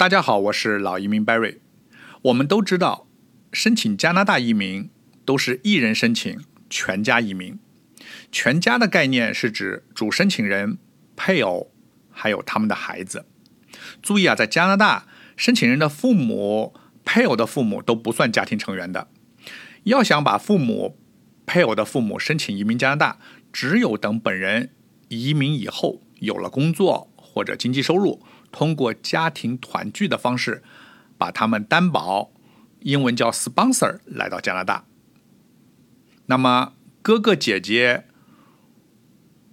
大家好，我是老移民 Barry。我们都知道，申请加拿大移民都是一人申请，全家移民。全家的概念是指主申请人、配偶还有他们的孩子。注意啊，在加拿大，申请人的父母、配偶的父母都不算家庭成员的。要想把父母、配偶的父母申请移民加拿大，只有等本人移民以后有了工作或者经济收入。通过家庭团聚的方式，把他们担保，英文叫 sponsor，来到加拿大。那么哥哥姐姐、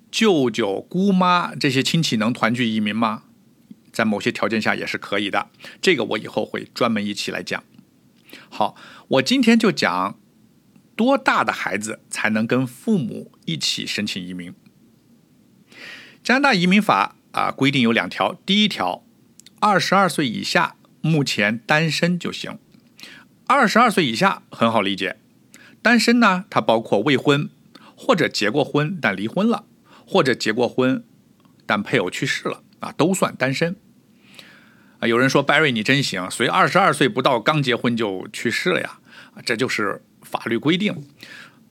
舅舅、姑妈这些亲戚能团聚移民吗？在某些条件下也是可以的。这个我以后会专门一起来讲。好，我今天就讲多大的孩子才能跟父母一起申请移民。加拿大移民法。啊，规定有两条。第一条，二十二岁以下目前单身就行。二十二岁以下很好理解，单身呢，它包括未婚或者结过婚但离婚了，或者结过婚但配偶去世了啊，都算单身。啊，有人说 Barry 你真行，谁二十二岁不到刚结婚就去世了呀？这就是法律规定。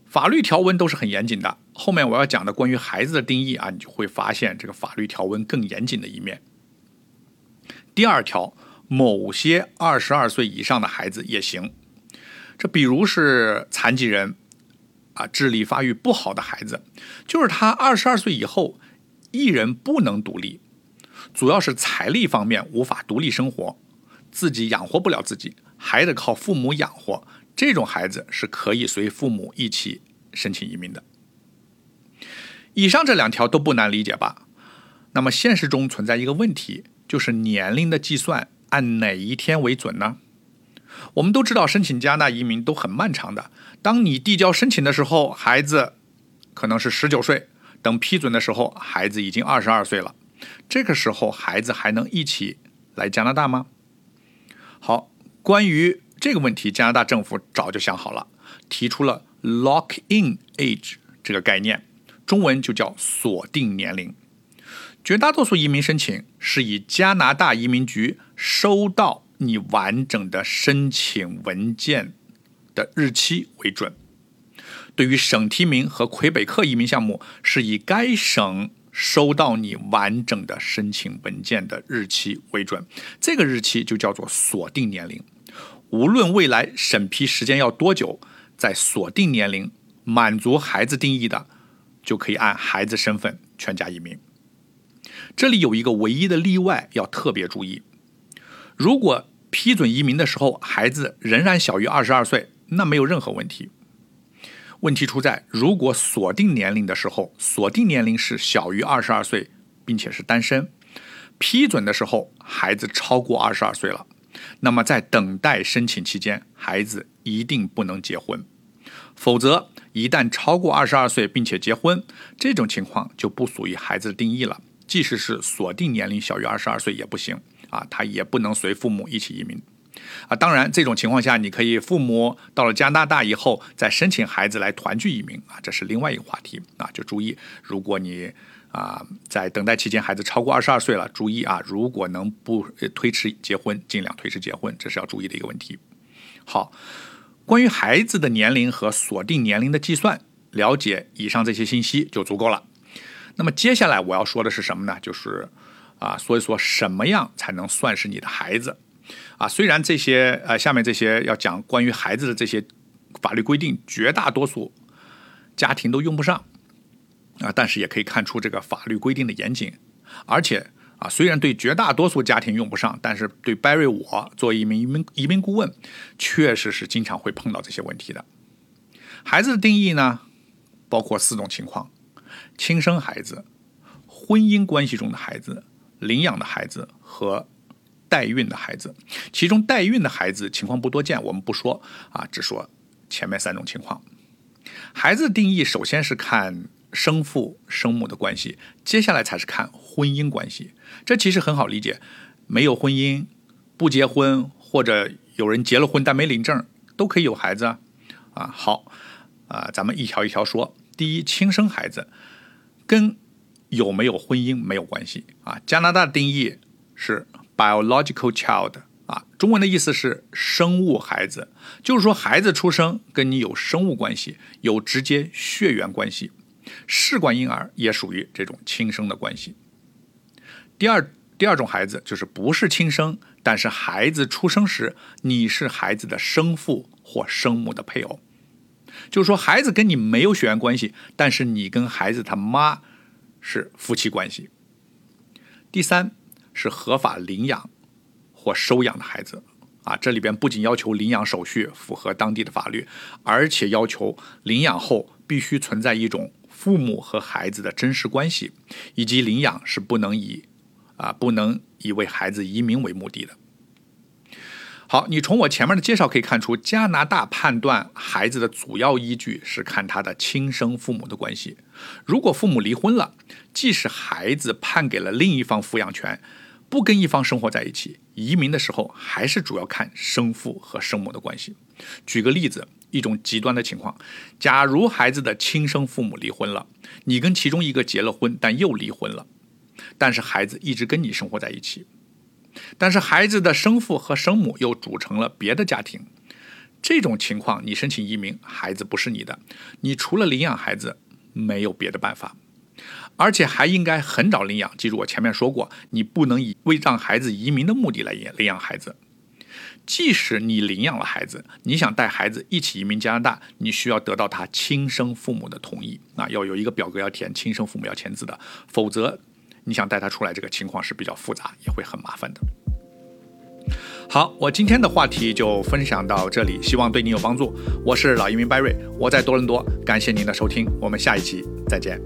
法律条文都是很严谨的。后面我要讲的关于孩子的定义啊，你就会发现这个法律条文更严谨的一面。第二条，某些二十二岁以上的孩子也行。这比如是残疾人啊，智力发育不好的孩子，就是他二十二岁以后一人不能独立，主要是财力方面无法独立生活，自己养活不了自己，还得靠父母养活。这种孩子是可以随父母一起申请移民的。以上这两条都不难理解吧？那么现实中存在一个问题，就是年龄的计算按哪一天为准呢？我们都知道，申请加拿大移民都很漫长的。当你递交申请的时候，孩子可能是十九岁；等批准的时候，孩子已经二十二岁了。这个时候，孩子还能一起来加拿大吗？好，关于。这个问题，加拿大政府早就想好了，提出了 lock-in age 这个概念，中文就叫锁定年龄。绝大多数移民申请是以加拿大移民局收到你完整的申请文件的日期为准。对于省提名和魁北克移民项目，是以该省收到你完整的申请文件的日期为准。这个日期就叫做锁定年龄。无论未来审批时间要多久，在锁定年龄满足孩子定义的，就可以按孩子身份全家移民。这里有一个唯一的例外要特别注意：如果批准移民的时候孩子仍然小于二十二岁，那没有任何问题。问题出在如果锁定年龄的时候，锁定年龄是小于二十二岁，并且是单身，批准的时候孩子超过二十二岁了。那么，在等待申请期间，孩子一定不能结婚，否则一旦超过二十二岁并且结婚，这种情况就不属于孩子的定义了。即使是锁定年龄小于二十二岁也不行啊，他也不能随父母一起移民啊。当然，这种情况下，你可以父母到了加拿大以后再申请孩子来团聚移民啊，这是另外一个话题啊。就注意，如果你。啊，在等待期间，孩子超过二十二岁了，注意啊！如果能不推迟结婚，尽量推迟结婚，这是要注意的一个问题。好，关于孩子的年龄和锁定年龄的计算，了解以上这些信息就足够了。那么接下来我要说的是什么呢？就是啊，说一说什么样才能算是你的孩子啊？虽然这些呃，下面这些要讲关于孩子的这些法律规定，绝大多数家庭都用不上。啊，但是也可以看出这个法律规定的严谨，而且啊，虽然对绝大多数家庭用不上，但是对 Barry 我作为一名移民移民顾问，确实是经常会碰到这些问题的。孩子的定义呢，包括四种情况：亲生孩子、婚姻关系中的孩子、领养的孩子和代孕的孩子。其中代孕的孩子情况不多见，我们不说啊，只说前面三种情况。孩子的定义首先是看。生父生母的关系，接下来才是看婚姻关系。这其实很好理解，没有婚姻、不结婚，或者有人结了婚但没领证，都可以有孩子啊。啊，好，啊，咱们一条一条说。第一，亲生孩子跟有没有婚姻没有关系啊。加拿大定义是 biological child 啊，中文的意思是生物孩子，就是说孩子出生跟你有生物关系，有直接血缘关系。试管婴儿也属于这种亲生的关系。第二，第二种孩子就是不是亲生，但是孩子出生时你是孩子的生父或生母的配偶，就是说孩子跟你没有血缘关系，但是你跟孩子他妈是夫妻关系。第三是合法领养或收养的孩子啊，这里边不仅要求领养手续符合当地的法律，而且要求领养后必须存在一种父母和孩子的真实关系，以及领养是不能以啊不能以为孩子移民为目的的。好，你从我前面的介绍可以看出，加拿大判断孩子的主要依据是看他的亲生父母的关系。如果父母离婚了，即使孩子判给了另一方抚养权，不跟一方生活在一起，移民的时候还是主要看生父和生母的关系。举个例子，一种极端的情况，假如孩子的亲生父母离婚了，你跟其中一个结了婚，但又离婚了，但是孩子一直跟你生活在一起。但是孩子的生父和生母又组成了别的家庭，这种情况你申请移民，孩子不是你的，你除了领养孩子没有别的办法，而且还应该很早领养。记住我前面说过，你不能以为让孩子移民的目的来领养孩子。即使你领养了孩子，你想带孩子一起移民加拿大，你需要得到他亲生父母的同意啊，要有一个表格要填，亲生父母要签字的，否则。你想带他出来，这个情况是比较复杂，也会很麻烦的。好，我今天的话题就分享到这里，希望对你有帮助。我是老移民 Barry，我在多伦多，感谢您的收听，我们下一期再见。